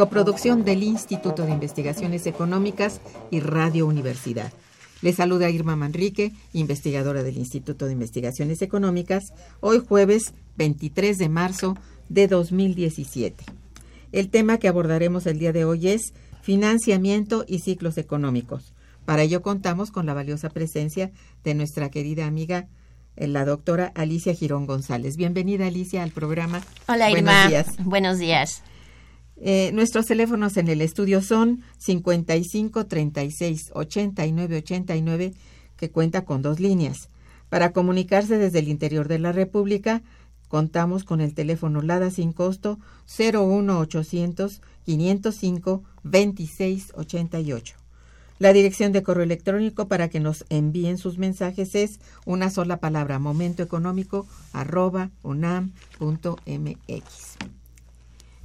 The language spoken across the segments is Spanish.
Coproducción del Instituto de Investigaciones Económicas y Radio Universidad. Le saluda Irma Manrique, investigadora del Instituto de Investigaciones Económicas, hoy jueves 23 de marzo de 2017. El tema que abordaremos el día de hoy es financiamiento y ciclos económicos. Para ello contamos con la valiosa presencia de nuestra querida amiga eh, la doctora Alicia Girón González. Bienvenida Alicia al programa. Hola Irma. Días. Buenos días. Eh, nuestros teléfonos en el estudio son 55 36 89 89, que cuenta con dos líneas. Para comunicarse desde el interior de la República, contamos con el teléfono LADA sin costo 01800 505 2688. La dirección de correo electrónico para que nos envíen sus mensajes es una sola palabra, momentoeconómico arroba unam.mx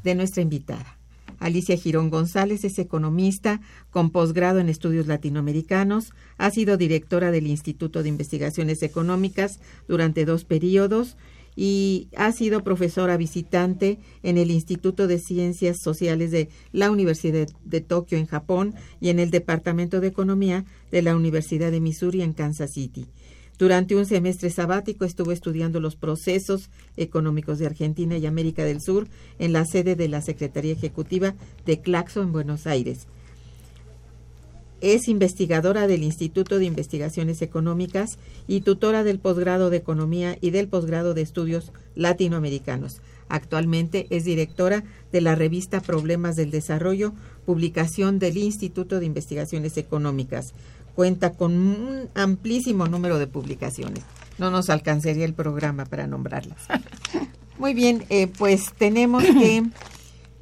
de nuestra invitada. Alicia Girón González es economista con posgrado en estudios latinoamericanos, ha sido directora del Instituto de Investigaciones Económicas durante dos periodos y ha sido profesora visitante en el Instituto de Ciencias Sociales de la Universidad de Tokio en Japón y en el Departamento de Economía de la Universidad de Missouri en Kansas City. Durante un semestre sabático estuvo estudiando los procesos económicos de Argentina y América del Sur en la sede de la Secretaría Ejecutiva de Claxo en Buenos Aires. Es investigadora del Instituto de Investigaciones Económicas y tutora del posgrado de Economía y del posgrado de Estudios Latinoamericanos. Actualmente es directora de la revista Problemas del Desarrollo, publicación del Instituto de Investigaciones Económicas cuenta con un amplísimo número de publicaciones. No nos alcanzaría el programa para nombrarlas. Muy bien, eh, pues tenemos que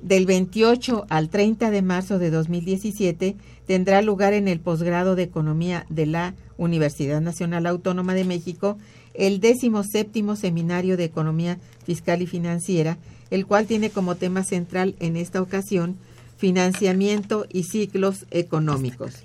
del 28 al 30 de marzo de 2017 tendrá lugar en el posgrado de Economía de la Universidad Nacional Autónoma de México el décimo séptimo seminario de Economía Fiscal y Financiera, el cual tiene como tema central en esta ocasión financiamiento y ciclos económicos.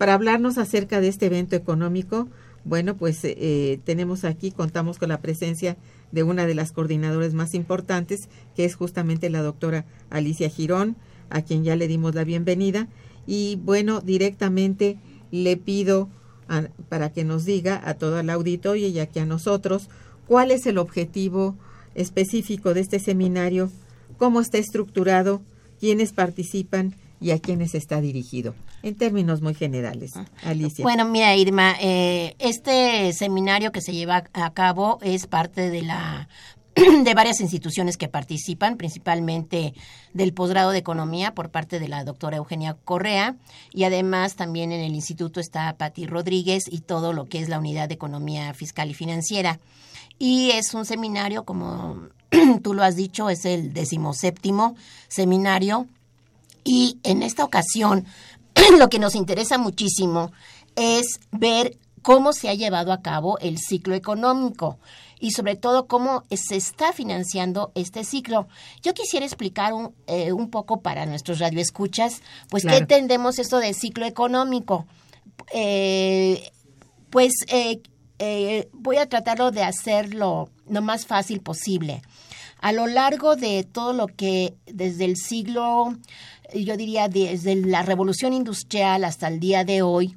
Para hablarnos acerca de este evento económico, bueno, pues eh, eh, tenemos aquí, contamos con la presencia de una de las coordinadoras más importantes, que es justamente la doctora Alicia Girón, a quien ya le dimos la bienvenida. Y bueno, directamente le pido para que nos diga a todo el auditorio y aquí a nosotros ¿Cuál es el objetivo específico de este seminario? ¿Cómo está estructurado? ¿Quiénes participan? Y a quiénes está dirigido, en términos muy generales. Alicia. Bueno, mira, Irma, eh, este seminario que se lleva a cabo es parte de la de varias instituciones que participan, principalmente del posgrado de Economía por parte de la doctora Eugenia Correa y además también en el instituto está Patti Rodríguez y todo lo que es la unidad de Economía Fiscal y Financiera. Y es un seminario, como tú lo has dicho, es el decimoséptimo seminario y en esta ocasión lo que nos interesa muchísimo es ver cómo se ha llevado a cabo el ciclo económico y sobre todo cómo se está financiando este ciclo. Yo quisiera explicar un, eh, un poco para nuestros radioescuchas, pues qué entendemos esto de ciclo económico. Eh, pues eh, voy a tratarlo de hacerlo lo más fácil posible. A lo largo de todo lo que desde el siglo yo diría desde la revolución industrial hasta el día de hoy,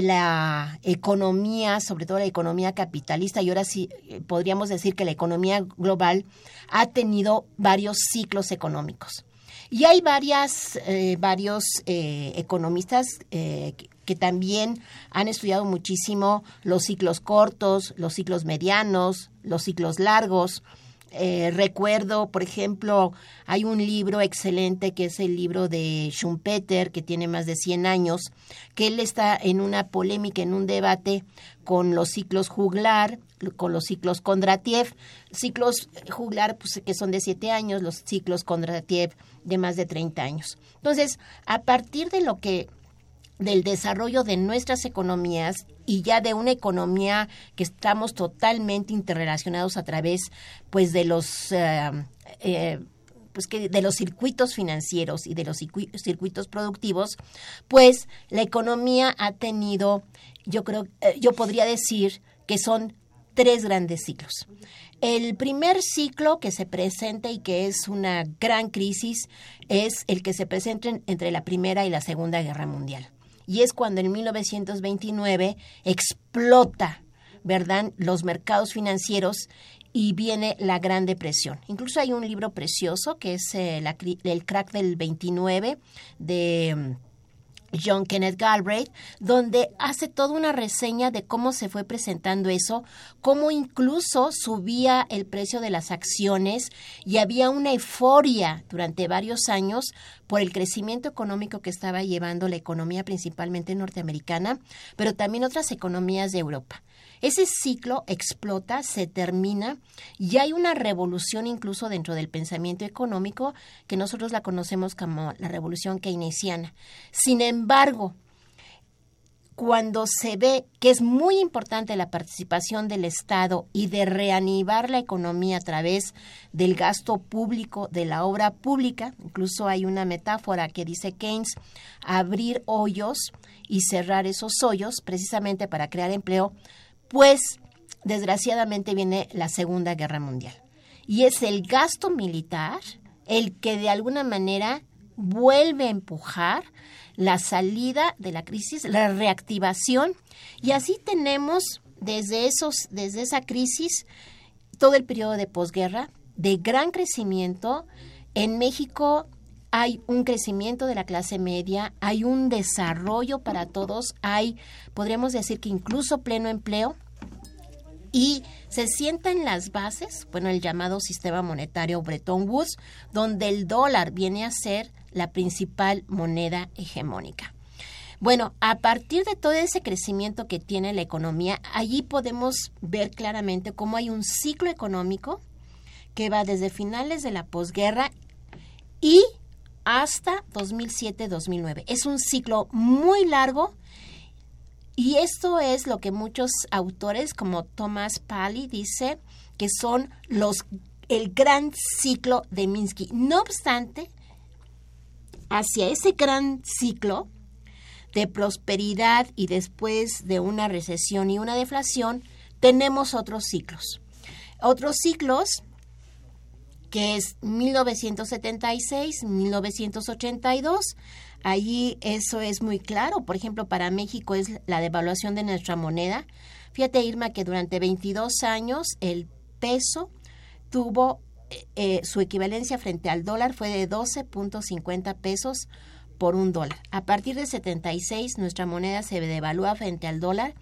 la economía, sobre todo la economía capitalista, y ahora sí eh, podríamos decir que la economía global ha tenido varios ciclos económicos. Y hay varias, eh, varios eh, economistas que también han estudiado muchísimo los ciclos cortos, los ciclos medianos, los ciclos largos, eh, recuerdo, por ejemplo, hay un libro excelente que es el libro de Schumpeter, que tiene más de 100 años, que él está en una polémica, en un debate con los ciclos juglar, con los ciclos Kondratiev, ciclos juglar pues, que son de 7 años, los ciclos Kondratiev de más de 30 años. Entonces, a partir de lo que del desarrollo de nuestras economías y ya de una economía que estamos totalmente interrelacionados a través pues de los eh, eh, pues que de los circuitos financieros y de los circuitos productivos, pues la economía ha tenido, yo creo, eh, yo podría decir que son tres grandes ciclos. El primer ciclo que se presenta y que es una gran crisis es el que se presenta entre la Primera y la Segunda Guerra Mundial y es cuando en 1929 explota, ¿verdad?, los mercados financieros y viene la Gran Depresión. Incluso hay un libro precioso que es eh, el crack del 29 de John Kenneth Galbraith, donde hace toda una reseña de cómo se fue presentando eso, cómo incluso subía el precio de las acciones y había una euforia durante varios años por el crecimiento económico que estaba llevando la economía principalmente norteamericana, pero también otras economías de Europa. Ese ciclo explota, se termina y hay una revolución incluso dentro del pensamiento económico que nosotros la conocemos como la revolución keynesiana. Sin embargo, cuando se ve que es muy importante la participación del Estado y de reanivar la economía a través del gasto público, de la obra pública, incluso hay una metáfora que dice Keynes, abrir hoyos y cerrar esos hoyos precisamente para crear empleo, pues desgraciadamente viene la Segunda Guerra Mundial. Y es el gasto militar el que de alguna manera vuelve a empujar la salida de la crisis, la reactivación, y así tenemos desde esos, desde esa crisis, todo el periodo de posguerra, de gran crecimiento. En México hay un crecimiento de la clase media, hay un desarrollo para todos, hay, podríamos decir que incluso pleno empleo, y se sientan las bases, bueno, el llamado sistema monetario Bretton Woods, donde el dólar viene a ser la principal moneda hegemónica. Bueno, a partir de todo ese crecimiento que tiene la economía, allí podemos ver claramente cómo hay un ciclo económico que va desde finales de la posguerra y hasta 2007-2009. Es un ciclo muy largo y esto es lo que muchos autores como Thomas Pali dice que son los el gran ciclo de Minsky. No obstante, hacia ese gran ciclo de prosperidad y después de una recesión y una deflación, tenemos otros ciclos. Otros ciclos que es 1976, 1982. Allí eso es muy claro. Por ejemplo, para México es la devaluación de nuestra moneda. Fíjate, Irma, que durante 22 años el peso tuvo eh, su equivalencia frente al dólar fue de 12.50 pesos por un dólar. A partir de 76 nuestra moneda se devalúa frente al dólar.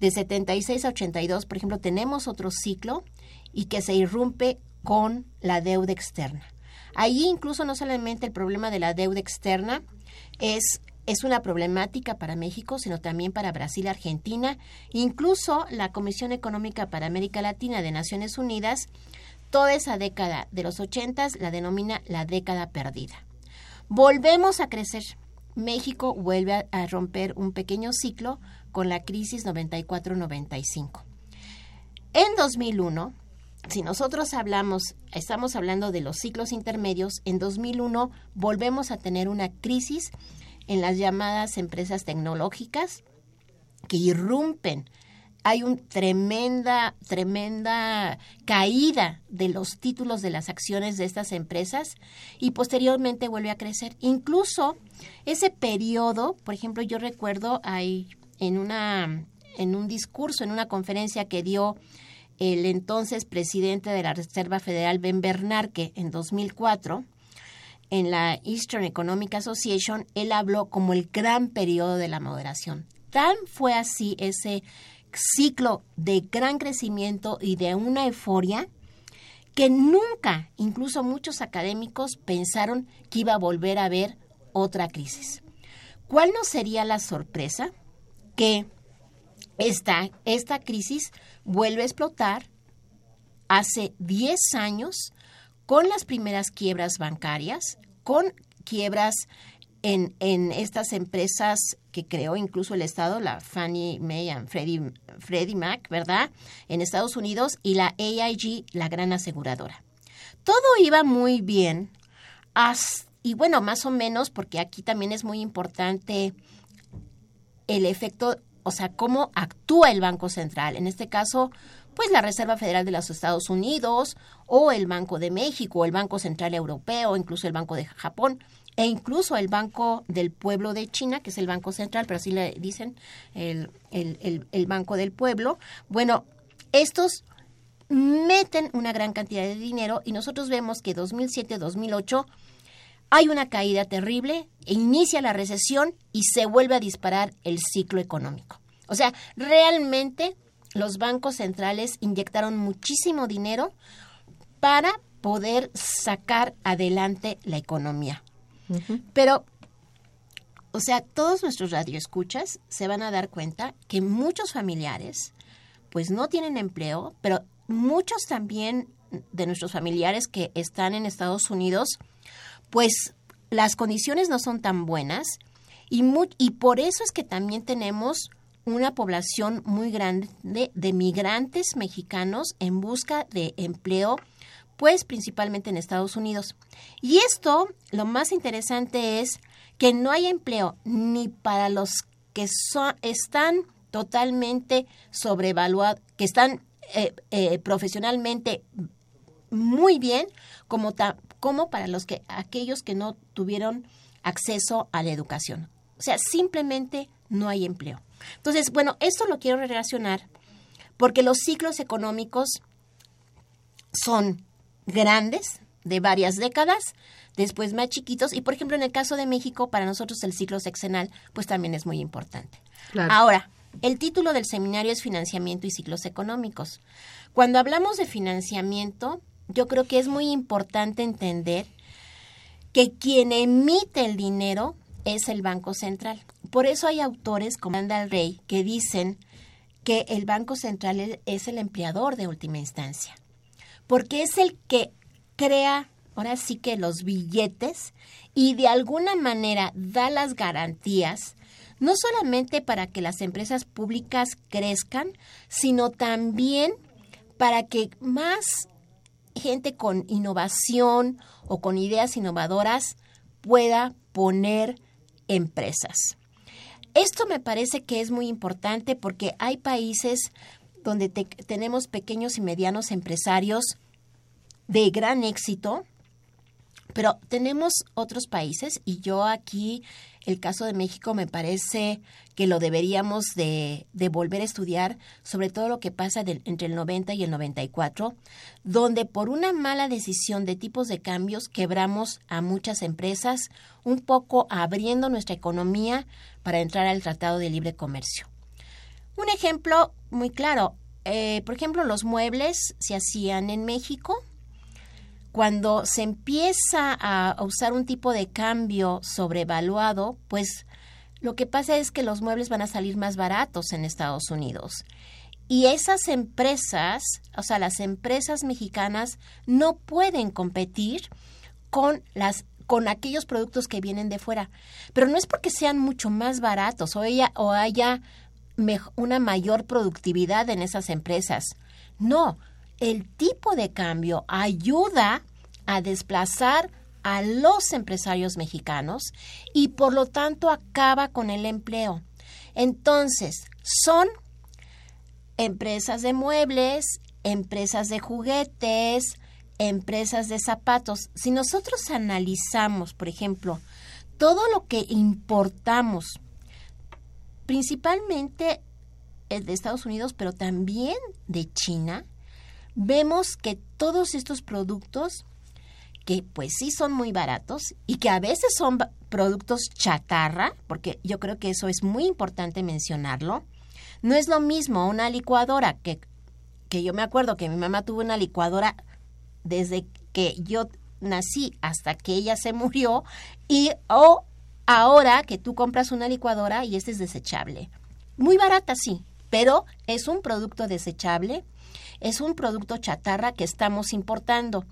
De 76 a 82, por ejemplo, tenemos otro ciclo y que se irrumpe con la deuda externa. Ahí incluso no solamente el problema de la deuda externa es es una problemática para México, sino también para Brasil, Argentina, incluso la Comisión Económica para América Latina de Naciones Unidas, toda esa década de los ochentas la denomina la década perdida. Volvemos a crecer. México vuelve a, romper un pequeño ciclo con la crisis 94-95. En 2001, si nosotros hablamos, estamos hablando de los ciclos intermedios, en 2001 volvemos a tener una crisis en las llamadas empresas tecnológicas que irrumpen. Hay una tremenda, tremenda caída de los títulos de las acciones de estas empresas y posteriormente vuelve a crecer. Incluso ese periodo, por ejemplo, yo recuerdo ahí en una en un discurso, en una conferencia que dio el entonces presidente de la Reserva Federal, Ben Bernanke, en 2004, en la Eastern Economic Association, él habló como el gran periodo de la moderación. Tan fue así ese ciclo de gran crecimiento y de una euforia que nunca, incluso muchos académicos, pensaron que iba a volver a haber otra crisis. ¿Cuál no sería la sorpresa? Que esta, esta crisis vuelve a explotar hace 10 años con las primeras quiebras bancarias, con quiebras en, en, estas empresas que creó incluso el Estado, la Fannie Mae y Freddie, Freddie Mac, ¿verdad? En Estados Unidos y la AIG, la gran aseguradora. Todo iba muy bien, y bueno, más o menos, porque aquí también es muy importante el efecto, o sea, cómo actúa el Banco Central. En este caso, pues la Reserva Federal de los Estados Unidos o el Banco de México, o el Banco Central Europeo, incluso el Banco de Japón e incluso el Banco del Pueblo de China, que es el Banco Central, pero así le dicen el, el, el Banco del Pueblo. Bueno, estos meten una gran cantidad de dinero y nosotros vemos que 2007-2008 hay una caída terrible, e inicia la recesión y se vuelve a disparar el ciclo económico. O sea, realmente los bancos centrales inyectaron muchísimo dinero para poder sacar adelante la economía. Pero, o sea, todos nuestros radioescuchas se van a dar cuenta que muchos familiares, pues no tienen empleo, pero muchos también de nuestros familiares que están en Estados Unidos, pues las condiciones no son tan buenas y, y por eso es que también tenemos una población muy grande de, migrantes mexicanos en busca de empleo, pues principalmente en Estados Unidos. Y esto, lo más interesante es que no hay empleo ni para los que son, están totalmente sobrevaluados, que están eh, eh, profesionalmente muy bien, como, como para los que aquellos que no tuvieron acceso a la educación. O sea, simplemente no hay empleo. Entonces, bueno, esto lo quiero relacionar porque los ciclos económicos son grandes, de varias décadas, después más chiquitos, y por ejemplo en el caso de México, para nosotros el ciclo sexenal, pues también es muy importante. Ahora, el título del seminario es Financiamiento y Ciclos Económicos. Cuando hablamos de financiamiento, yo creo que es muy importante entender que quien emite el dinero es el Banco Central. Por eso hay autores como Andal Rey que dicen que el Banco Central es el empleador de última instancia, porque es el que crea, ahora sí que los billetes y de alguna manera da las garantías, no solamente para que las empresas públicas crezcan, sino también para que más gente con innovación o con ideas innovadoras pueda poner empresas. Esto me parece que es muy importante porque hay países donde tenemos pequeños y medianos empresarios de gran éxito, pero tenemos otros países y yo aquí el caso de México me parece que lo deberíamos de, volver a estudiar, sobre todo lo que pasa entre el 90 y el 94, donde por una mala decisión de tipos de cambios quebramos a muchas empresas, un poco abriendo nuestra economía para entrar al Tratado de Libre Comercio. Un ejemplo muy claro, eh, por ejemplo, los muebles se hacían en México, cuando se empieza a usar un tipo de cambio sobrevaluado, pues lo que pasa es que los muebles van a salir más baratos en Estados Unidos. Y esas empresas, o sea, las empresas mexicanas no pueden competir con las con aquellos productos que vienen de fuera. Pero no es porque sean mucho más baratos o, ella, o haya una mayor productividad en esas empresas. No, el tipo de cambio ayuda a desplazar a los empresarios mexicanos y por lo tanto acaba con el empleo. Entonces, son empresas de muebles, empresas de juguetes, empresas de zapatos. Si nosotros analizamos, por ejemplo, todo lo que importamos, principalmente de Estados Unidos, pero también de China, vemos que todos estos productos que pues sí son muy baratos y que a veces son productos chatarra, porque yo creo que eso es muy importante mencionarlo. No es lo mismo una licuadora que, que yo me acuerdo que mi mamá tuvo una licuadora desde que yo nací hasta que ella se murió y o ahora que tú compras una licuadora y este es desechable. Muy barata, sí, pero es un producto desechable es un producto chatarra que estamos importando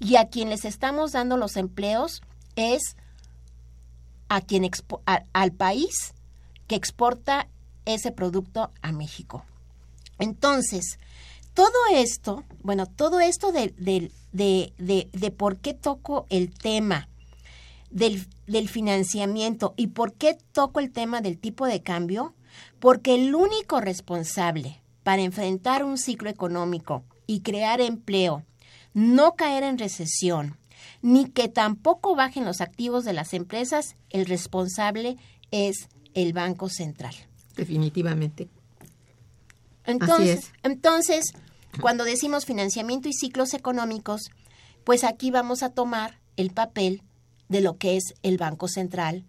y a quien les estamos dando los empleos es a quien al país que exporta ese producto a México. Entonces, todo esto, bueno, todo esto de, de, por qué toco el tema del, del financiamiento y por qué toco el tema del tipo de cambio, porque el único responsable para enfrentar un ciclo económico y crear empleo, no caer en recesión, ni que tampoco bajen los activos de las empresas, el responsable es el Banco Central. Definitivamente. Entonces, entonces, cuando decimos financiamiento y ciclos económicos, pues aquí vamos a tomar el papel de lo que es el Banco Central.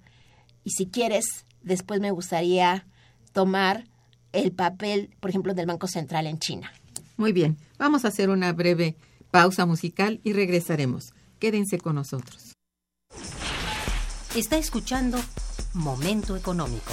Y si quieres, después me gustaría tomar el papel, por ejemplo, del Banco Central en China. Muy bien, vamos a hacer una breve pausa musical y regresaremos. Quédense con nosotros. Está escuchando Momento Económico.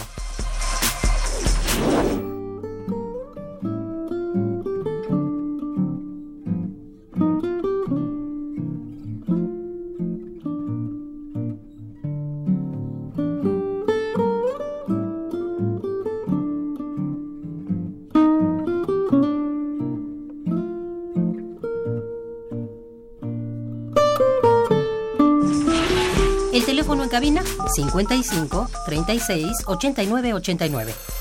55 36 89 89.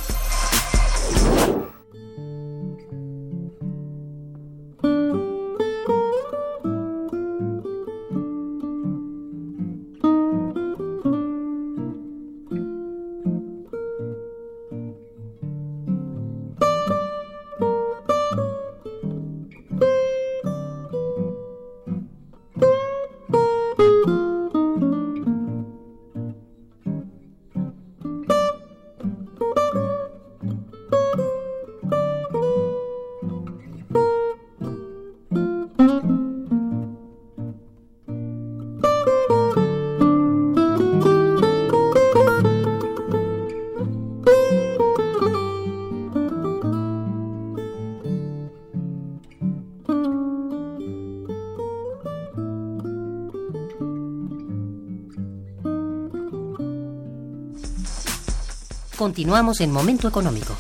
Continuamos en Momento Económico.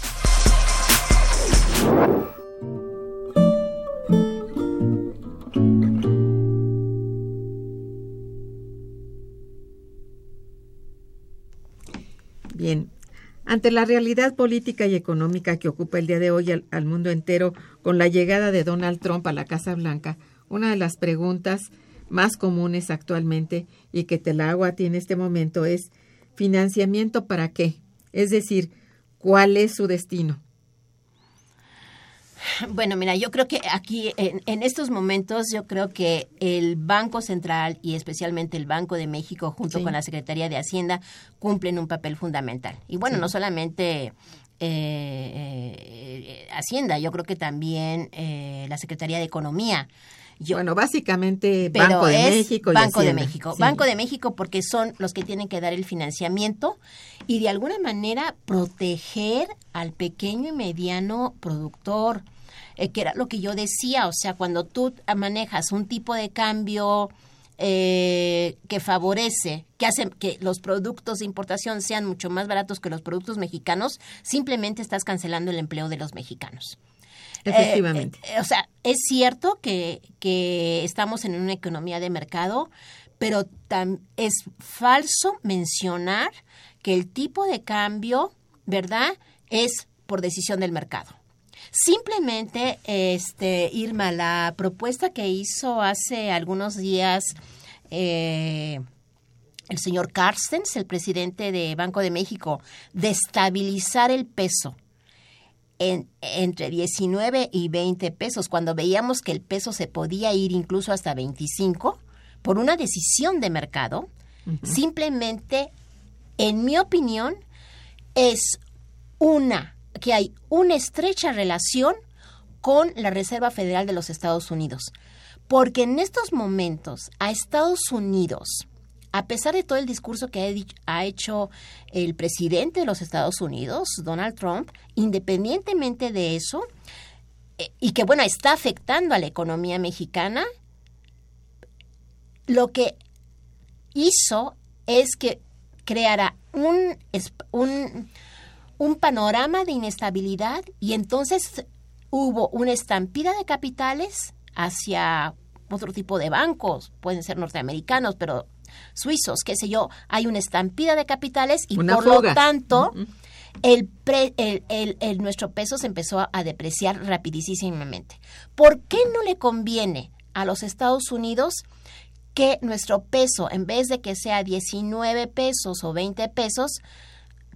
Bien, ante la realidad política y económica que ocupa el día de hoy al, mundo entero con la llegada de Donald Trump a la Casa Blanca, una de las preguntas más comunes actualmente y que te la hago a ti en este momento es ¿Financiamiento para qué? Es decir, ¿cuál es su destino? Bueno, mira, yo creo que aquí, en, estos momentos, yo creo que el Banco Central y especialmente el Banco de México, junto con la Secretaría de Hacienda, cumplen un papel fundamental. Y bueno, no solamente eh, eh, Hacienda, yo creo que también eh, la Secretaría de Economía. Bueno, básicamente Banco de México. Banco de México. Banco de México porque son los que tienen que dar el financiamiento y de alguna manera proteger al pequeño y mediano productor. Eh, que era lo que yo decía, o sea, cuando tú manejas un tipo de cambio eh, que favorece, que hace que los productos de importación sean mucho más baratos que los productos mexicanos, simplemente estás cancelando el empleo de los mexicanos. Efectivamente. Eh, o sea, es cierto que, que estamos en una economía de mercado, pero es falso mencionar que el tipo de cambio, ¿verdad?, es por decisión del mercado. Simplemente, este, Irma, la propuesta que hizo hace algunos días eh, el señor Carstens, el presidente de Banco de México, de estabilizar el peso en, entre 19 y 20 pesos, cuando veíamos que el peso se podía ir incluso hasta 25, por una decisión de mercado, simplemente, en mi opinión, es una que hay una estrecha relación con la Reserva Federal de los Estados Unidos. Porque en estos momentos a Estados Unidos, a pesar de todo el discurso que ha, hecho el presidente de los Estados Unidos, Donald Trump, independientemente de eso, eh, y que bueno, está afectando a la economía mexicana, lo que hizo es que creara un, un un panorama de inestabilidad y entonces hubo una estampida de capitales hacia otro tipo de bancos, pueden ser norteamericanos, pero suizos, qué sé yo, hay una estampida de capitales y por lo tanto el, el, nuestro peso se empezó a depreciar rapidísimamente. ¿Por qué no le conviene a los Estados Unidos que nuestro peso, en vez de que sea 19 pesos o 20 pesos,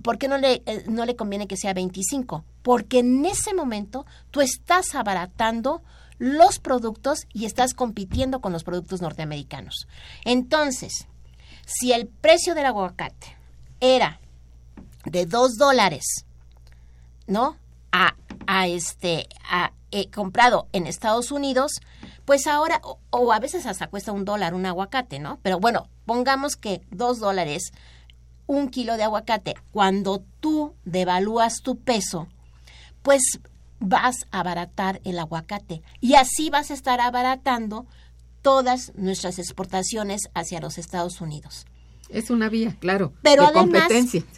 ¿por qué no le, eh, no le conviene que sea 25? Porque en ese momento tú estás abaratando los productos y estás compitiendo con los productos norteamericanos. Entonces, si el precio del aguacate era de 2 dólares, ¿no? A, a este, a, eh, comprado en Estados Unidos, pues ahora, o, o, a veces hasta cuesta un dólar un aguacate, ¿no? Pero bueno, pongamos que 2 dólares un kilo de aguacate, cuando tú devalúas tu peso, pues vas a abaratar el aguacate y así vas a estar abaratando todas nuestras exportaciones hacia los Estados Unidos. Es una vía, claro. Pero además,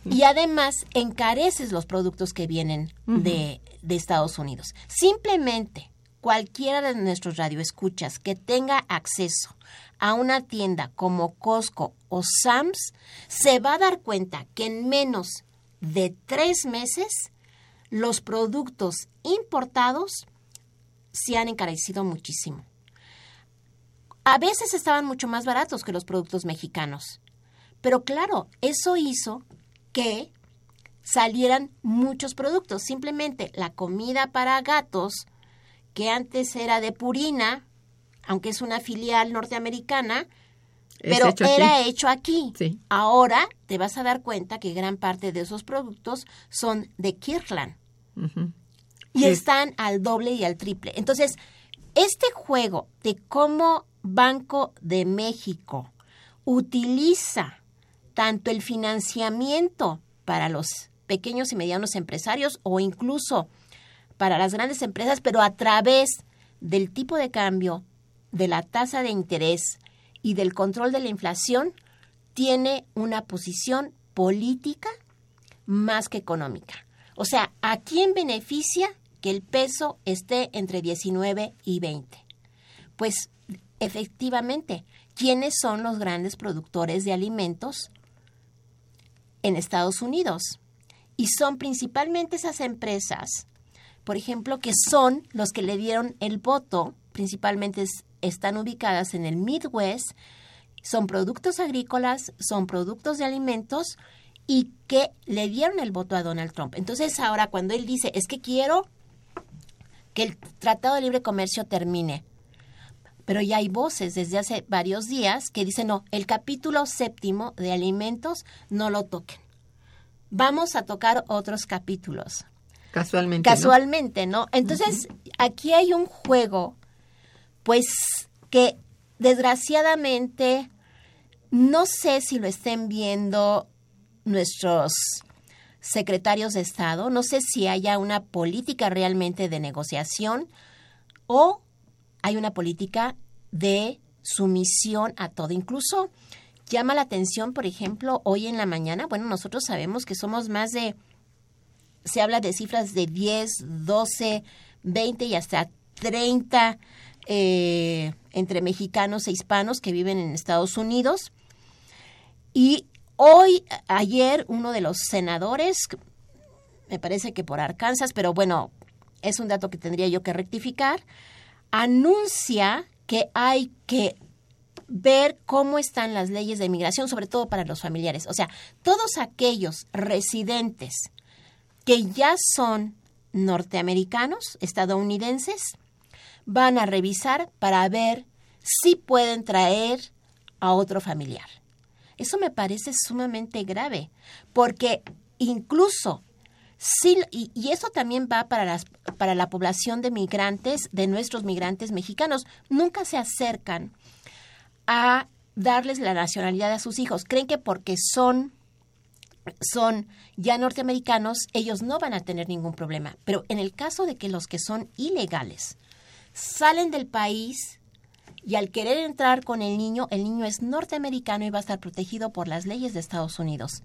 y además encareces los productos que vienen de, de Estados Unidos. Simplemente cualquiera de nuestros radioescuchas que tenga acceso a una tienda como Costco o Sam's, se va a dar cuenta que en menos de tres meses los productos importados se han encarecido muchísimo. A veces estaban mucho más baratos que los productos mexicanos. Pero claro, eso hizo que salieran muchos productos. Simplemente la comida para gatos que antes era de Purina, aunque es una filial norteamericana, pero era hecho aquí. Ahora te vas a dar cuenta que gran parte de esos productos son de Kirkland. Y están al doble y al triple. Entonces, este juego de cómo Banco de México utiliza tanto el financiamiento para los pequeños y medianos empresarios o incluso para las grandes empresas, pero a través del tipo de cambio, de la tasa de interés y del control de la inflación, tiene una posición política más que económica. O sea, ¿a quién beneficia que el peso esté entre 19 y 20? Pues efectivamente, ¿quiénes son los grandes productores de alimentos en Estados Unidos? Y son principalmente esas empresas por ejemplo, que son los que le dieron el voto, principalmente están ubicadas en el Midwest, son productos agrícolas, son productos de alimentos y que le dieron el voto a Donald Trump. Entonces ahora cuando él dice, es que quiero que el Tratado de Libre Comercio termine, pero ya hay voces desde hace varios días que dicen, no, el capítulo séptimo de alimentos no lo toquen. Vamos a tocar otros capítulos. Casualmente. Casualmente, ¿no? Entonces, aquí hay un juego, pues, que desgraciadamente no sé si lo estén viendo nuestros secretarios de Estado, no sé si haya una política realmente de negociación o hay una política de sumisión a todo. Incluso llama la atención, por ejemplo, hoy en la mañana, bueno, nosotros sabemos que somos más de, se habla de cifras de 10, 12, 20 y hasta 30 eh, entre mexicanos e hispanos que viven en Estados Unidos. Y hoy, ayer, uno de los senadores, me parece que por Arkansas, pero bueno, es un dato que tendría yo que rectificar, anuncia que hay que ver cómo están las leyes de inmigración, sobre todo para los familiares. O sea, todos aquellos residentes que ya son norteamericanos, estadounidenses, van a revisar para ver si pueden traer a otro familiar. Eso me parece sumamente grave, porque incluso Sí, y, y, eso también va para, las, para la población de migrantes, de nuestros migrantes mexicanos. Nunca se acercan a darles la nacionalidad a sus hijos. Creen que porque son, son ya norteamericanos, ellos no van a tener ningún problema. Pero en el caso de que los que son ilegales salen del país y al querer entrar con el niño, el niño es norteamericano y va a estar protegido por las leyes de Estados Unidos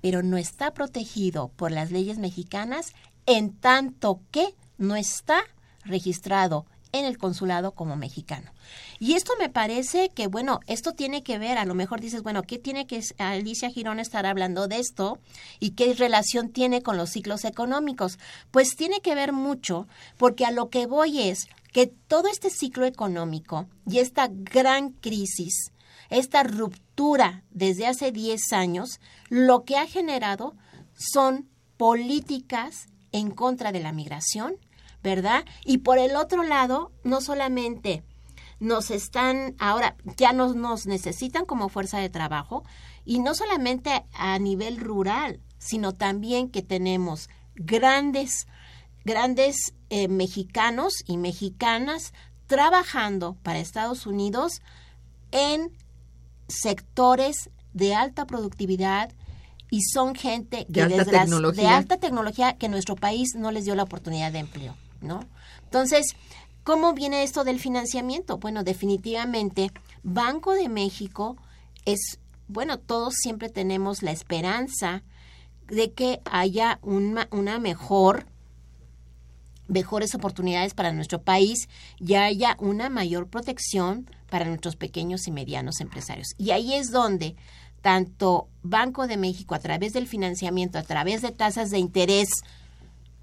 pero no está protegido por las leyes mexicanas en tanto que no está registrado en el consulado como mexicano. Y esto me parece que, bueno, esto tiene que ver, a lo mejor dices, bueno, ¿qué tiene que Alicia Girón estar hablando de esto y qué relación tiene con los ciclos económicos? Pues tiene que ver mucho, porque a lo que voy es que todo este ciclo económico y esta gran crisis esta ruptura desde hace 10 años, lo que ha generado son políticas en contra de la migración, ¿verdad? Y por el otro lado, no solamente nos están, ahora ya nos, nos necesitan como fuerza de trabajo, y no solamente a nivel rural, sino también que tenemos grandes, grandes eh, mexicanos y mexicanas trabajando para Estados Unidos en sectores de alta productividad y son gente de, alta tecnología. de alta tecnología que nuestro país no les dio la oportunidad de empleo, ¿no? Entonces, ¿cómo viene esto del financiamiento? Bueno, definitivamente Banco de México es, bueno, todos siempre tenemos la esperanza de que haya una, una mejor mejores oportunidades para nuestro país y haya una mayor protección para nuestros pequeños y medianos empresarios. Y ahí es donde tanto Banco de México a través del financiamiento, a través de tasas de interés,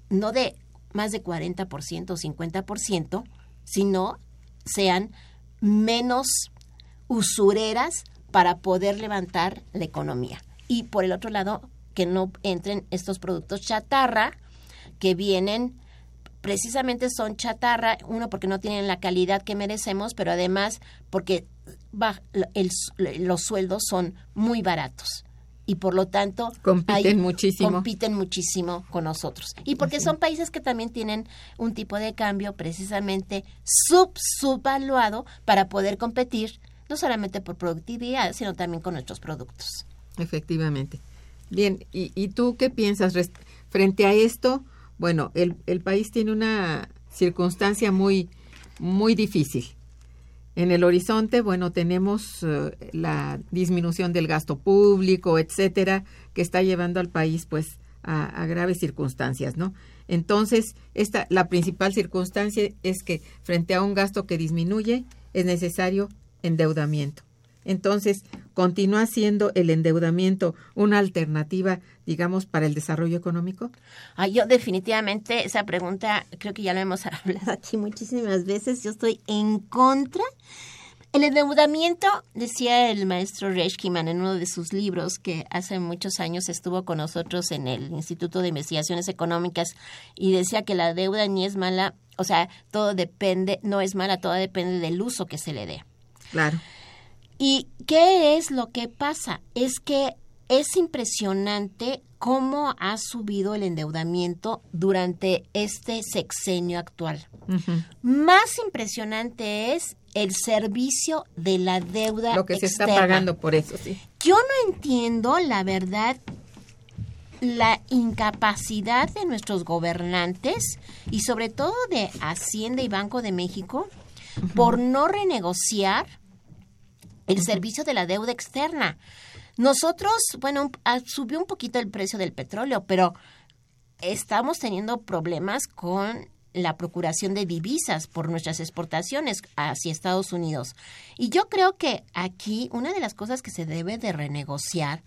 no de más de 40% o 50%, sino sean menos usureras para poder levantar la economía. Y por el otro lado, que no entren estos productos chatarra que vienen precisamente son chatarra, uno porque no tienen la calidad que merecemos, pero además porque los sueldos son muy baratos y por lo tanto compiten muchísimo. compiten muchísimo con nosotros. Y porque son países que también tienen un tipo de cambio precisamente sub subvaluado para poder competir no solamente por productividad sino también con nuestros productos. Efectivamente. Bien y, y tú qué piensas frente a esto bueno, el, el país tiene una circunstancia muy, muy difícil. En el horizonte, bueno, tenemos uh, la disminución del gasto público, etcétera, que está llevando al país, pues, a, a, graves circunstancias, ¿no? Entonces, esta, la principal circunstancia es que frente a un gasto que disminuye, es necesario endeudamiento. Entonces, ¿continúa siendo el endeudamiento una alternativa, digamos, para el desarrollo económico? Ah, yo definitivamente esa pregunta creo que ya lo hemos hablado aquí muchísimas veces. Yo estoy en contra El endeudamiento, decía el maestro Reichkiman en uno de sus libros, que hace muchos años estuvo con nosotros en el Instituto de Investigaciones Económicas, y decía que la deuda ni es mala, o sea, todo depende, no es mala, todo depende del uso que se le dé. Claro. ¿Y qué es lo que pasa? Es que es impresionante cómo ha subido el endeudamiento durante este sexenio actual. Más impresionante es el servicio de la deuda Lo que se está pagando por eso, sí. Yo no entiendo, la verdad, la incapacidad de nuestros gobernantes y sobre todo de Hacienda y Banco de México por no renegociar el servicio de la deuda externa. Nosotros, bueno, ah, subió un poquito el precio del petróleo, pero estamos teniendo problemas con la procuración de divisas por nuestras exportaciones hacia Estados Unidos. Y yo creo que aquí una de las cosas que se debe de renegociar,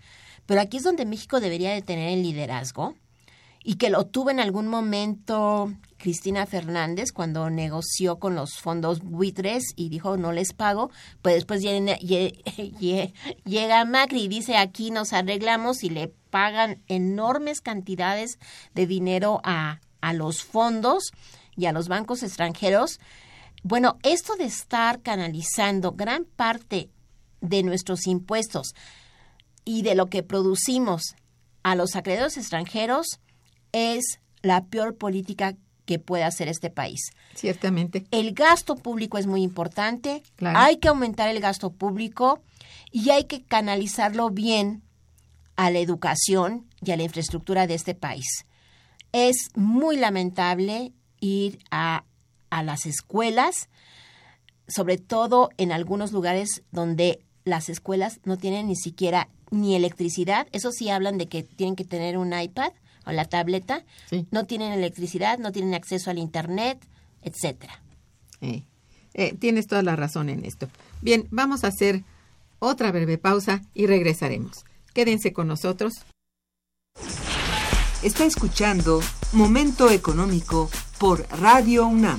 pero aquí es donde México debería de tener el liderazgo y que lo tuvo en algún momento Cristina Fernández cuando negoció con los fondos buitres y dijo no les pago, pues después llega, lle- llega Macri y dice aquí nos arreglamos y le pagan enormes cantidades de dinero a, a los fondos y a los bancos extranjeros. Bueno, esto de estar canalizando gran parte de nuestros impuestos y de lo que producimos a los acreedores extranjeros es la peor política que puede hacer este país. Ciertamente. El gasto público es muy importante, Claro. hay que aumentar el gasto público y hay que canalizarlo bien a la educación y a la infraestructura de este país. Es muy lamentable ir a, a las escuelas, sobre todo en algunos lugares donde las escuelas no tienen ni siquiera ni electricidad. Eso sí hablan de que tienen que tener un iPad o la tableta. Sí. No tienen electricidad, no tienen acceso al Internet, etcétera. Eh, eh, tienes toda la razón en esto. Bien, vamos a hacer otra breve pausa y regresaremos. Quédense con nosotros. Está escuchando Momento Económico por Radio UNAM.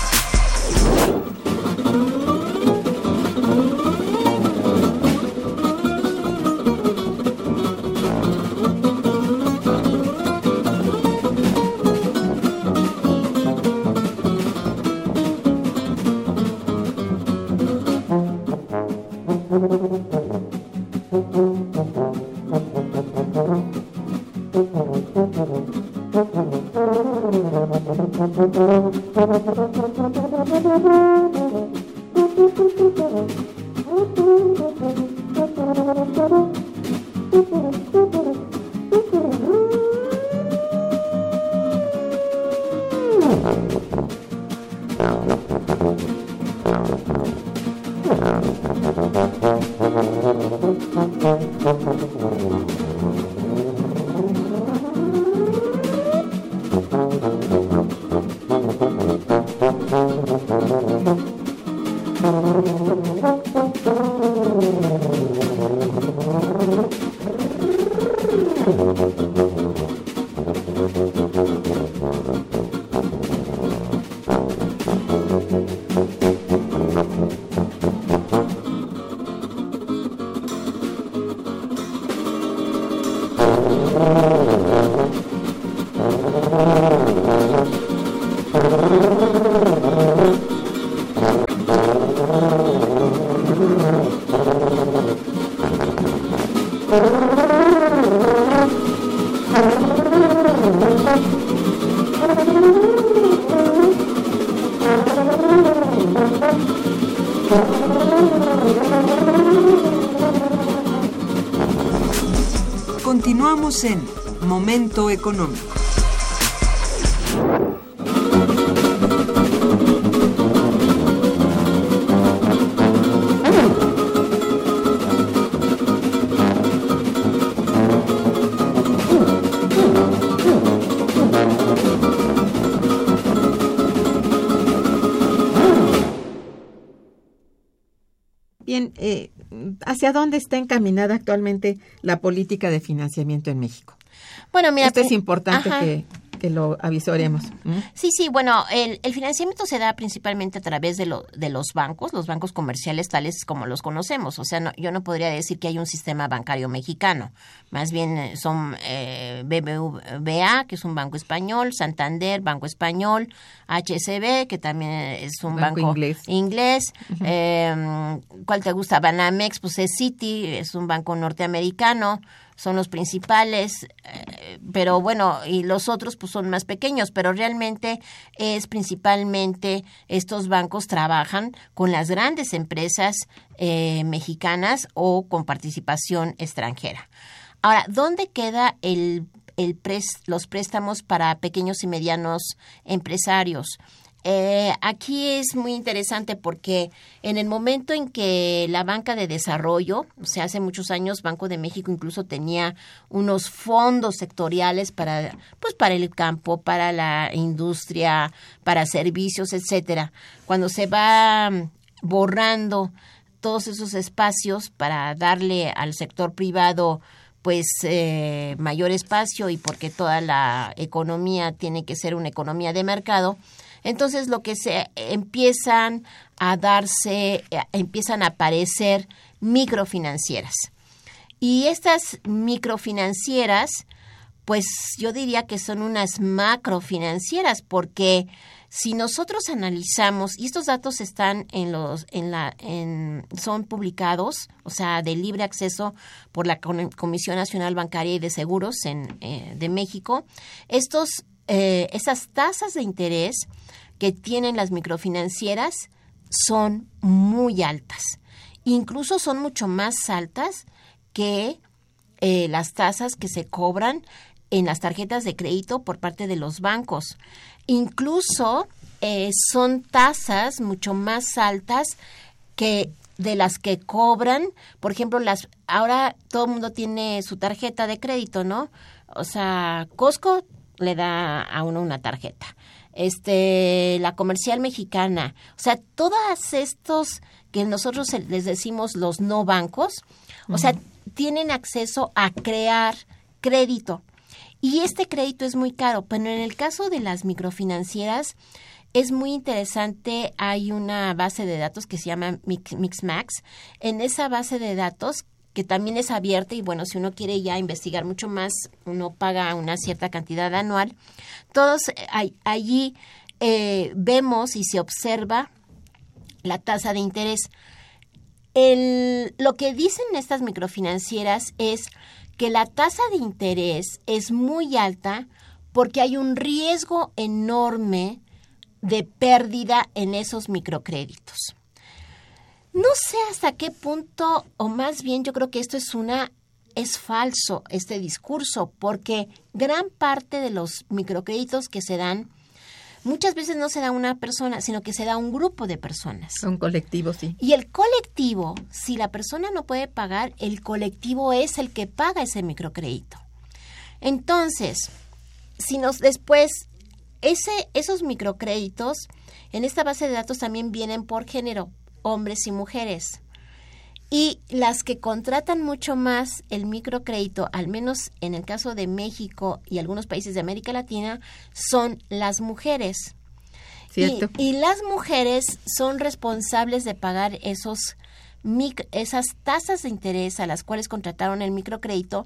Estamos en Momento Económico. Bien, eh, ¿hacia dónde está encaminada actualmente la política de financiamiento en México? Bueno, mira, Esto es importante Ajá. que, que lo avisoremos. Sí, sí, bueno, el, el financiamiento se da principalmente a través de, lo, de los bancos, los bancos comerciales tales como los conocemos. O sea, no, yo no podría decir que hay un sistema bancario mexicano. Más bien eh, son eh, BBVA, que es un banco español, Santander, banco español, HSB, que también es un Banco banco, inglés. inglés. Eh, ¿Cuál te gusta? Banamex, pues es Citi, es un banco norteamericano, son los principales, eh, pero bueno, y los otros pues son más pequeños, pero realmente es principalmente estos bancos trabajan con las grandes empresas eh, mexicanas o con participación extranjera. Ahora, ¿dónde queda el, el pres- los préstamos para pequeños y medianos empresarios? Eh, aquí es muy interesante porque en el momento en que la banca de desarrollo, o sea, hace muchos años Banco de México incluso tenía unos fondos sectoriales para, pues, para el campo, para la industria, para servicios, etcétera. Cuando se va mm, borrando todos esos espacios para darle al sector privado pues eh, mayor espacio y porque toda la economía tiene que ser una economía de mercado, entonces lo que se empiezan a darse, eh, empiezan a aparecer microfinancieras. Y estas microfinancieras, pues yo diría que son unas macrofinancieras, porque si nosotros analizamos, y estos datos están en los, en la, en, son publicados, o sea, de libre acceso por la Comisión Nacional Bancaria y de Seguros en, eh, de México, estos, eh, esas tasas de interés que tienen las microfinancieras son muy altas. Incluso son mucho más altas que eh, las tasas que se cobran en las tarjetas de crédito por parte de los bancos. Incluso eh, son tasas mucho más altas que de las que cobran, por ejemplo, las ahora todo el mundo tiene su tarjeta de crédito, ¿no? O sea, Costco le da a uno una tarjeta. Este, la comercial mexicana, o sea, todas estos que nosotros les decimos los no bancos, o sea, tienen acceso a crear crédito. Y este crédito es muy caro, pero en el caso de las microfinancieras es muy interesante. Hay una base de datos que se llama Mix- Mixmax. En esa base de datos que también es abierta y bueno, si uno quiere ya investigar mucho más, uno paga una cierta cantidad anual. Todos eh, allí eh, vemos y se observa la tasa de interés. El- lo que dicen estas microfinancieras es que la tasa de interés es muy alta porque hay un riesgo enorme de pérdida en esos microcréditos. No sé hasta qué punto, o más bien yo creo que esto es una es falso este discurso, porque gran parte de los microcréditos que se dan muchas veces no se da a una persona, sino que se da a un grupo de personas. Son colectivos, sí. Y el colectivo, si la persona no puede pagar, el colectivo es el que paga ese microcrédito. Entonces, si nos después ese esos microcréditos en esta base de datos también vienen por género, hombres y mujeres. Y las que contratan mucho más el microcrédito, al menos en el caso de México y algunos países de América Latina, son las mujeres. ¿Cierto? Y, y las mujeres son responsables de pagar esos mic- esas tasas de interés a las cuales contrataron el microcrédito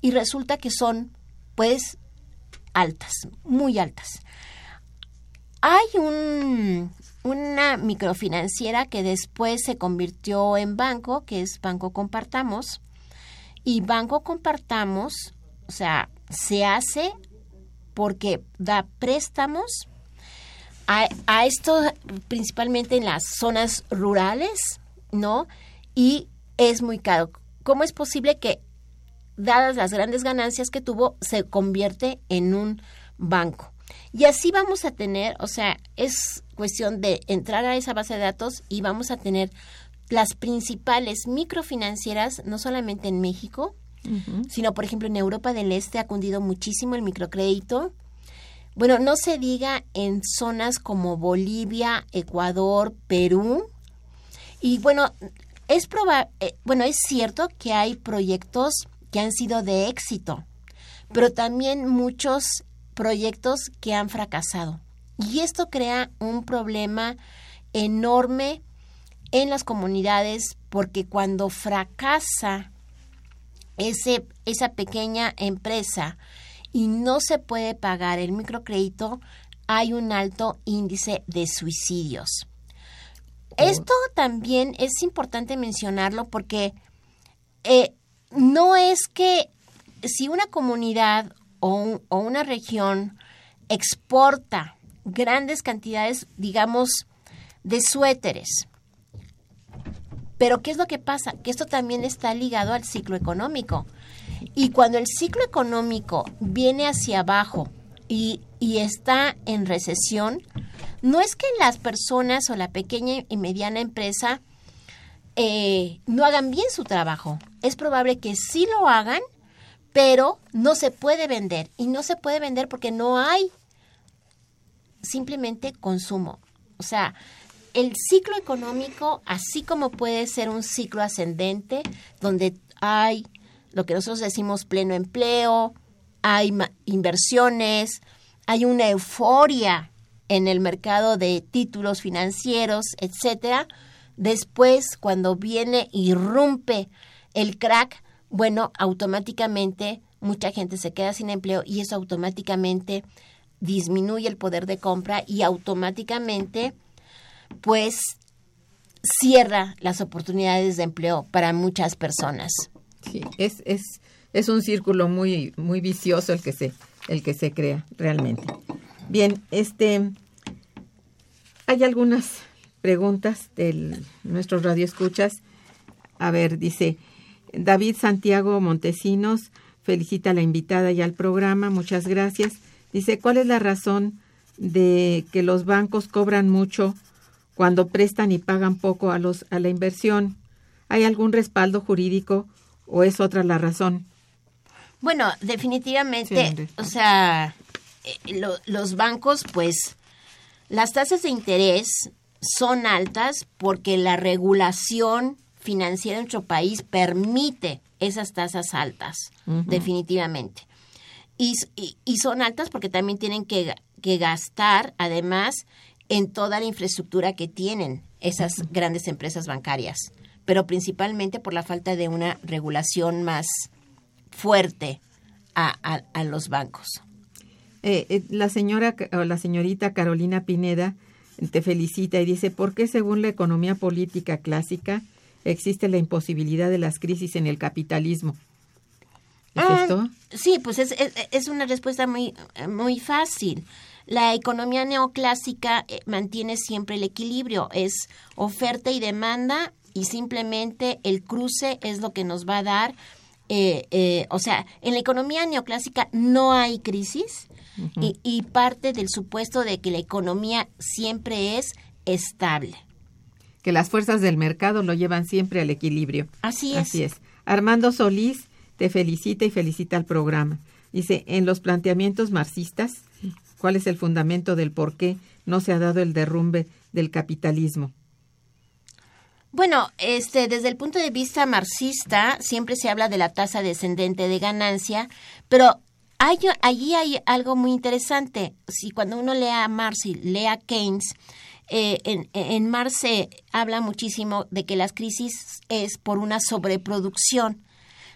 y resulta que son pues altas, muy altas. Hay un, una microfinanciera que después se convirtió en banco, que es Banco Compartamos, y Banco Compartamos, o sea, se hace porque da préstamos a, a esto principalmente en las zonas rurales, ¿no? Y es muy caro. ¿Cómo es posible que, dadas las grandes ganancias que tuvo, se convierte en un banco? Y así vamos a tener, o sea, es cuestión de entrar a esa base de datos y vamos a tener las principales microfinancieras, no solamente en México, sino por ejemplo en Europa del Este ha cundido muchísimo el microcrédito. Bueno, no se diga en zonas como Bolivia, Ecuador, Perú. Y bueno, es probable, eh, bueno, es cierto que hay proyectos que han sido de éxito, pero también muchos proyectos que han fracasado. Y esto crea un problema enorme en las comunidades porque cuando fracasa ese, esa pequeña empresa y no se puede pagar el microcrédito, hay un alto índice de suicidios. Esto también es importante mencionarlo porque eh, no es que si una comunidad o, o una región exporta grandes cantidades, digamos, de suéteres, pero ¿qué es lo que pasa? Que esto también está ligado al ciclo económico. Y cuando el ciclo económico viene hacia abajo y, y, está en recesión, no es que las personas o la pequeña y mediana empresa eh, no hagan bien su trabajo. Es probable que sí lo hagan, pero no se puede vender. Y no se puede vender porque no hay simplemente consumo. O sea, el ciclo económico, así como puede ser un ciclo ascendente, donde hay lo que nosotros decimos pleno empleo, hay inversiones, hay una euforia en el mercado de títulos financieros, etcétera. Después, cuando viene y rompe el crack, bueno, automáticamente mucha gente se queda sin empleo y eso automáticamente disminuye el poder de compra y automáticamente pues cierra las oportunidades de empleo para muchas personas. Sí, es, es, es un círculo muy, muy vicioso el que se, el que se crea realmente. Bien, este hay algunas preguntas de nuestros radioescuchas. A ver, dice David Santiago Montesinos, felicita a la invitada y al programa, muchas gracias. Dice, ¿cuál es la razón de que los bancos cobran mucho cuando prestan y pagan poco a los a la inversión? ¿Hay algún respaldo jurídico o es otra la razón? Bueno, definitivamente, o sea, eh, los bancos, pues, las tasas de interés son altas porque la regulación financiera en nuestro país permite esas tasas altas, definitivamente. Y, y, son altas porque también tienen que, que gastar, además, en toda la infraestructura que tienen esas grandes empresas bancarias, pero principalmente por la falta de una regulación más fuerte a, a, los bancos. Eh, eh, la señora o la señorita Carolina Pineda te felicita y dice, ¿por qué según la economía política clásica existe la imposibilidad de las crisis en el capitalismo? ¿Es ah, esto? Sí, pues es, es, es, una respuesta muy, muy fácil. La economía neoclásica eh, mantiene siempre el equilibrio, es oferta y demanda y simplemente el cruce es lo que nos va a dar. Eh, eh, o sea, en la economía neoclásica no hay crisis y, y parte del supuesto de que la economía siempre es estable. Que las fuerzas del mercado lo llevan siempre al equilibrio. Así es. Así es. Armando Solís te felicita y felicita al programa. Dice, en los planteamientos marxistas, ¿Cuál es el fundamento del por qué no se ha dado el derrumbe del capitalismo? Bueno, este, desde el punto de vista marxista, siempre se habla de la tasa descendente de ganancia, pero hay, allí hay algo muy interesante. Si cuando uno lee a Marx y lee a Keynes, eh, en, en Marx se habla muchísimo de que las crisis es por una sobreproducción.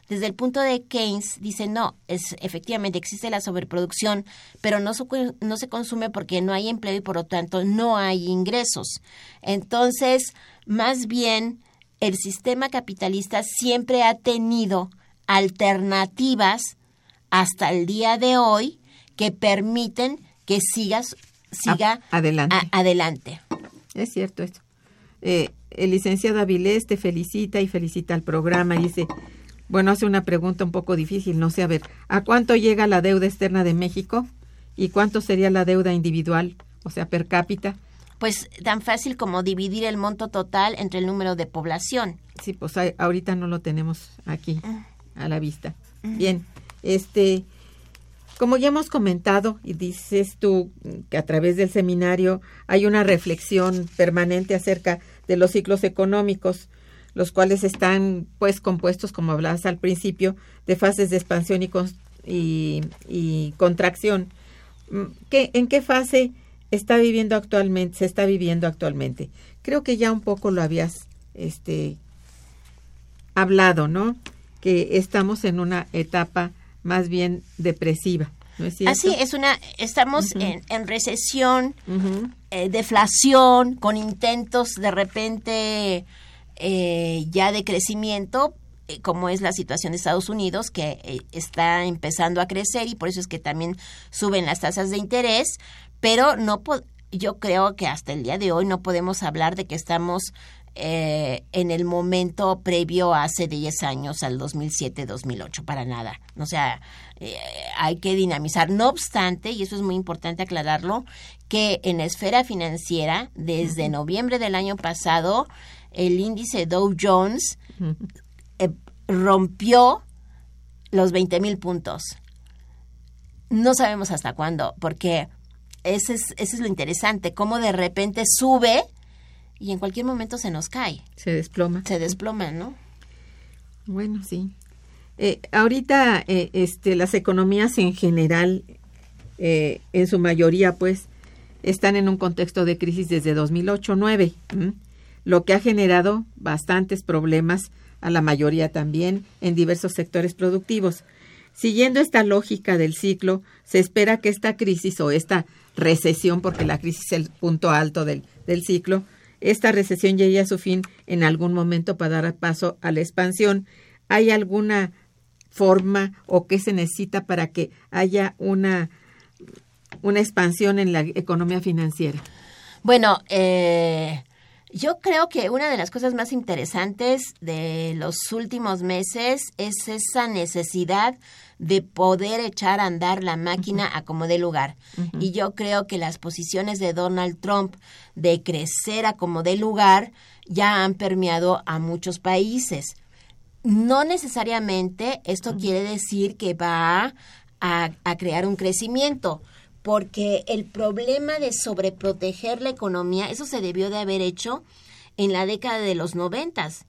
Desde el punto de Keynes dice, no, es, efectivamente existe la sobreproducción, pero no, no se consume porque no hay empleo y por lo tanto no hay ingresos. Entonces, más bien, el sistema capitalista siempre ha tenido alternativas hasta el día de hoy que permiten que sigas, siga adelante. adelante. Es cierto esto. Eh, el licenciado Avilés te felicita y felicita al programa. Dice, bueno, hace una pregunta un poco difícil, no sé, a ver, ¿a cuánto llega la deuda externa de México? ¿Y cuánto sería la deuda individual, o sea, per cápita? Pues tan fácil como dividir el monto total entre el número de población. Sí, pues ahorita no lo tenemos aquí ah. a la vista. Bien, este, como ya hemos comentado y dices tú que a través del seminario hay una reflexión permanente acerca de los ciclos económicos, los cuales están pues compuestos, como hablabas al principio, de fases de expansión y, y, y contracción. Mm, ¿Qué, ¿En qué fase está viviendo actualmente, se está viviendo actualmente? Creo que ya un poco lo habías este, hablado, ¿no? Que estamos en una etapa más bien depresiva. ¿No es Así es una, estamos en, recesión, eh, deflación, con intentos de repente eh, ya de crecimiento, eh, como es la situación de Estados Unidos, que está empezando a crecer y por eso es que también suben las tasas de interés, pero no yo creo que hasta el día de hoy no podemos hablar de que estamos eh, en el momento previo hace 10 años, al 2007-2008, para nada. O sea, eh, hay que dinamizar. No obstante, y eso es muy importante aclararlo, que en la esfera financiera, desde noviembre del año pasado, el índice Dow Jones eh, rompió los 20 mil puntos. No sabemos hasta cuándo, porque ese es, ese es lo interesante, cómo de repente sube y en cualquier momento se nos cae. Se desploma. Se desploma, ¿no? Bueno, sí. Eh, ahorita eh, este, las economías en general, eh, en su mayoría, pues, están en un contexto de crisis desde 2008-9, lo que ha generado bastantes problemas a la mayoría también en diversos sectores productivos. Siguiendo esta lógica del ciclo, se espera que esta crisis o esta recesión, porque la crisis es el punto alto del, del ciclo, esta recesión llegue a su fin en algún momento para dar paso a la expansión. ¿Hay alguna forma o qué se necesita para que haya una, una expansión en la economía financiera? Bueno, eh, yo creo que una de las cosas más interesantes de los últimos meses es esa necesidad de poder echar a andar la máquina a como dé lugar. Y yo creo que las posiciones de Donald Trump de crecer a como dé lugar ya han permeado a muchos países. No necesariamente esto quiere decir que va a, a crear un crecimiento, porque el problema de sobreproteger la economía, eso se debió de haber hecho en la década de los noventas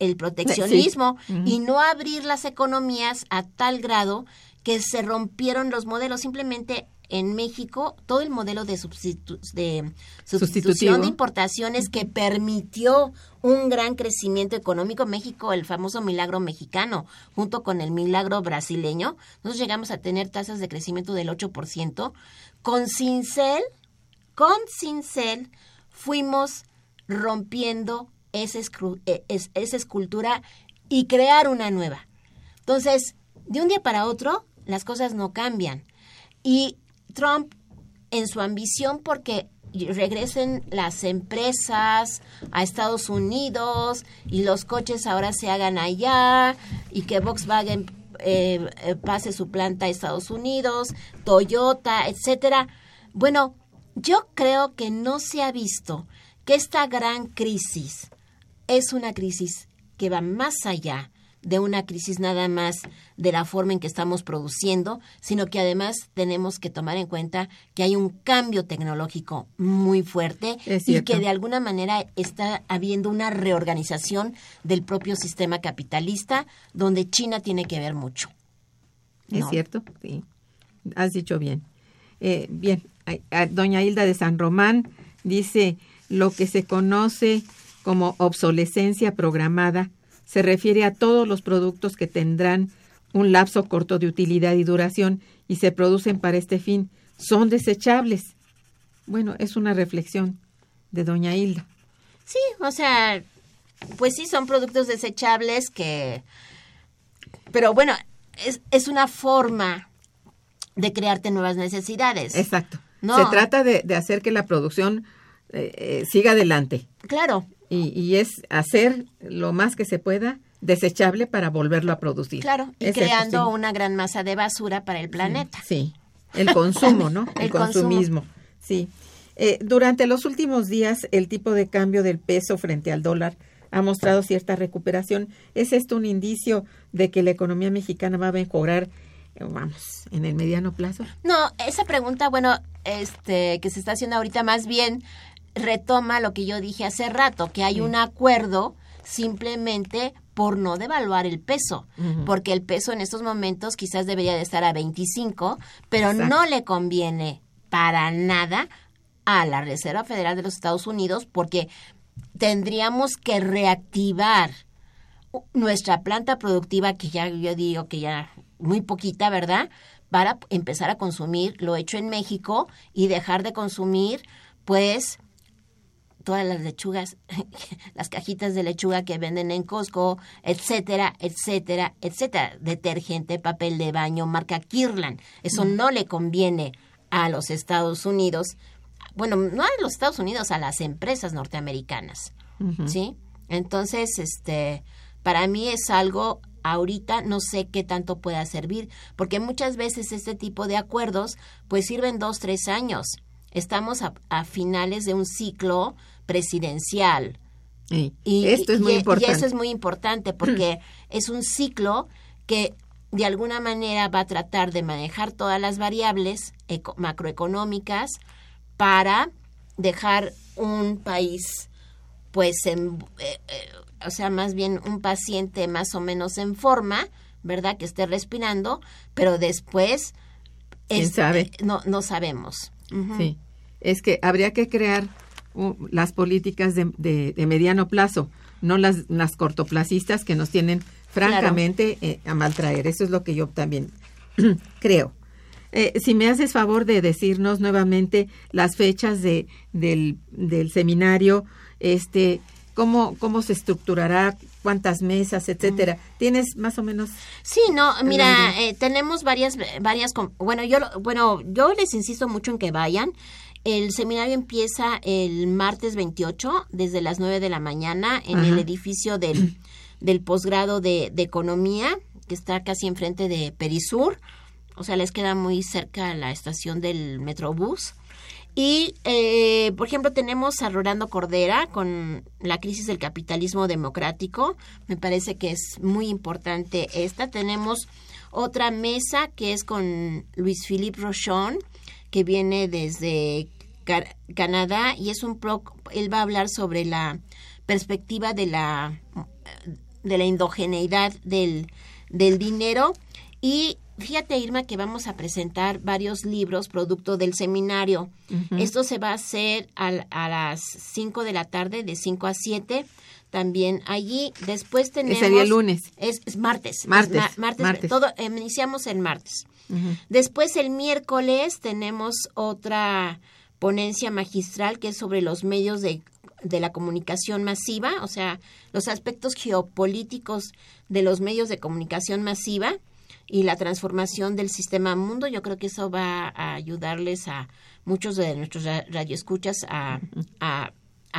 el proteccionismo y no abrir las economías a tal grado que se rompieron los modelos. Simplemente en México todo el modelo de, de sustitución de importaciones que permitió un gran crecimiento económico. México, el famoso milagro mexicano, junto con el milagro brasileño, nosotros llegamos a tener tasas de crecimiento del 8%. Con Cincel, con Cincel, fuimos rompiendo esa, e, esa escultura y crear una nueva. Entonces, de un día para otro, las cosas no cambian. Y Trump, en su ambición porque regresen las empresas a Estados Unidos y los coches ahora se hagan allá y que Volkswagen eh, eh, pase su planta a Estados Unidos, Toyota, etcétera. Bueno, yo creo que no se ha visto que esta gran crisis es una crisis que va más allá de una crisis nada más de la forma en que estamos produciendo, sino que además tenemos que tomar en cuenta que hay un cambio tecnológico muy fuerte y que de alguna manera está habiendo una reorganización del propio sistema capitalista donde China tiene que ver mucho. Es cierto, sí. Has dicho bien. Eh, bien, doña Hilda de San Román dice lo que se conoce como obsolescencia programada se refiere a todos los productos que tendrán un lapso corto de utilidad y duración y se producen para este fin. Son desechables. Bueno, es una reflexión de doña Hilda. Sí, o sea, pues sí, son productos desechables que... Pero bueno, es, es una forma de crearte nuevas necesidades. Exacto. Se trata de, de hacer que la producción eh, eh, siga adelante. Claro y, es hacer lo más que se pueda desechable para volverlo a producir. Claro, y creando una gran masa de basura para el planeta. Sí, el consumo, ¿no? el, consumismo. Sí. Eh, durante los últimos días, el tipo de cambio del peso frente al dólar ha mostrado cierta recuperación. ¿Es esto un indicio de que la economía mexicana va a mejorar, eh, vamos, en el mediano plazo? No, esa pregunta, bueno, este, que se está haciendo ahorita más bien retoma lo que yo dije hace rato, que hay un acuerdo simplemente por no devaluar el peso, porque el peso en estos momentos quizás debería de estar a 25, pero no le conviene para nada a la Reserva Federal de los Estados Unidos porque tendríamos que reactivar nuestra planta productiva, que ya yo digo que ya muy poquita, ¿verdad? Para empezar a consumir lo hecho en México y dejar de consumir, pues, todas las lechugas, las cajitas de lechuga que venden en Costco, etcétera, etcétera, etcétera. Detergente, papel de baño, marca Kirlan. Eso no le conviene a los Estados Unidos. Bueno, no a los Estados Unidos, a las empresas norteamericanas. ¿Sí? Entonces, este, para mí es algo ahorita no sé qué tanto pueda servir, porque muchas veces este tipo de acuerdos pues sirven dos, tres años. Estamos a, finales de un ciclo presidencial. y esto es muy importante. Y eso es muy importante porque es un ciclo que de alguna manera va a tratar de manejar todas las variables macroeconómicas para dejar un país pues en, eh, eh, o sea, más bien un paciente más o menos en forma, ¿verdad? Que esté respirando, pero después... ¿Quién sabe? No, no sabemos. Sí, es que habría que crear las políticas de, de, mediano plazo, no las, las cortoplacistas que nos tienen francamente eh, a maltraer. Eso es lo que yo también creo. Eh, si me haces favor de decirnos nuevamente las fechas de, del, del seminario, este, cómo, cómo se estructurará, cuántas mesas, etcétera. ¿Tienes más o menos? Sí, no, mira, eh, tenemos varias, varias, bueno, yo, bueno, yo les insisto mucho en que vayan. El seminario empieza el martes 28 desde las 9 de la mañana en el edificio del, del posgrado de, de Economía, que está casi enfrente de Perisur. O sea, les queda muy cerca la estación del Metrobús. Y, eh, por ejemplo, tenemos a Rolando Cordera con la crisis del capitalismo democrático. Me parece que es muy importante esta. Tenemos otra mesa que es con Luis Philippe Rochon, que viene desde Canadá y es un pro, él va a hablar sobre la perspectiva de la de la indogeneidad del, del dinero y Fíjate, Irma, que vamos a presentar varios libros producto del seminario. Esto se va a hacer a, las 5 de la tarde, de 5 a 7. También allí, después tenemos... Sería el lunes. Es, martes. Martes. martes, Todo, iniciamos el martes. Después, el miércoles, tenemos otra ponencia magistral que es sobre los medios de, de la comunicación masiva, o sea, los aspectos geopolíticos de los medios de comunicación masiva y la transformación del sistema mundo. Yo creo que eso va a ayudarles a muchos de nuestros radioescuchas a, a,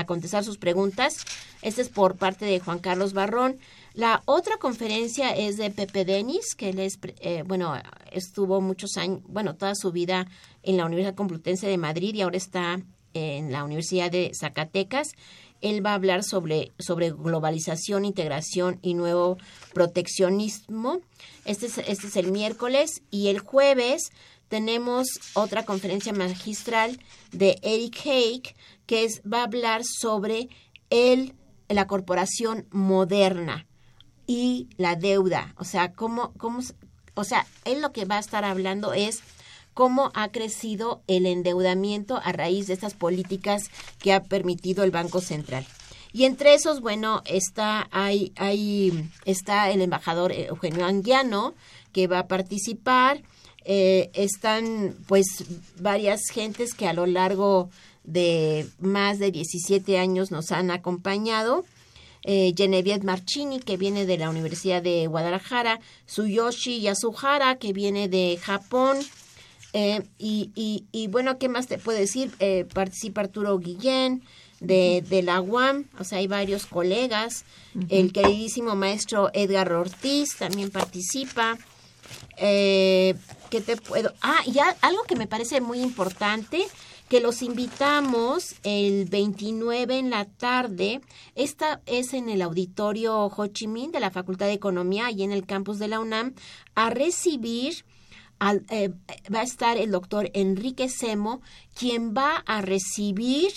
contestar sus preguntas. Este es por parte de Juan Carlos Barrón. La otra conferencia es de Pepe Denis, que él es, eh, bueno, estuvo muchos años, bueno, toda su vida en la Universidad Complutense de Madrid y ahora está en la Universidad de Zacatecas. Él va a hablar sobre, sobre globalización, integración y nuevo proteccionismo. Este es, este es el miércoles y el jueves tenemos otra conferencia magistral de Eric Haig que es, va a hablar sobre el, la corporación moderna y la deuda. O sea, cómo, cómo, o sea, él lo que va a estar hablando es cómo ha crecido el endeudamiento a raíz de estas políticas que ha permitido el Banco Central. Y entre esos, bueno, está, hay, está el embajador Eugenio Anguiano, que va a participar. Eh, están, pues, varias gentes que a lo largo de más de 17 años nos han acompañado. Eh, Genevieve Marchini, que viene de la Universidad de Guadalajara, Suyoshi Yasuhara, que viene de Japón, eh, y, y, y, bueno, ¿qué más te puedo decir? Eh, participa Arturo Guillén de, de, la UAM, o sea, hay varios colegas. El queridísimo maestro Edgar Ortiz también participa. Eh, ¿Qué te puedo? Ah, y algo que me parece muy importante, que los invitamos el 29 en la tarde. Esta es en el auditorio Ho Chi Minh de la Facultad de Economía, y en el campus de la UNAM, a recibir eh, va a estar el doctor Enrique Semo, quien va a recibir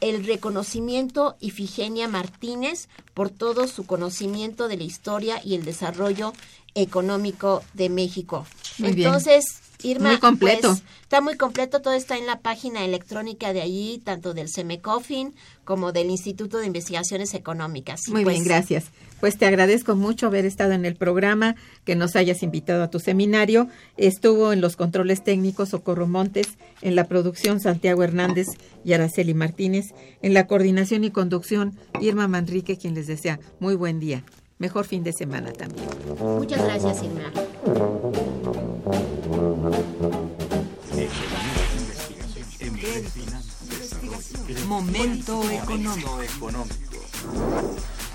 el reconocimiento Ifigenia Martínez por todo su conocimiento de la historia y el desarrollo económico de México. Muy bien. Entonces, Irma, Muy completo. pues, está muy completo, todo está en la página electrónica de allí, tanto del CEMECOFIN como del Instituto de Investigaciones Económicas. Muy pues, bien, gracias. Pues te agradezco mucho haber estado en el programa, que nos hayas invitado a tu seminario. Estuvo en los controles técnicos Socorro Montes, en la producción Santiago Hernández y Araceli Martínez, en la coordinación y conducción Irma Manrique, quien les desea muy buen día. Mejor fin de semana también. Muchas gracias, Irma. Momento económico.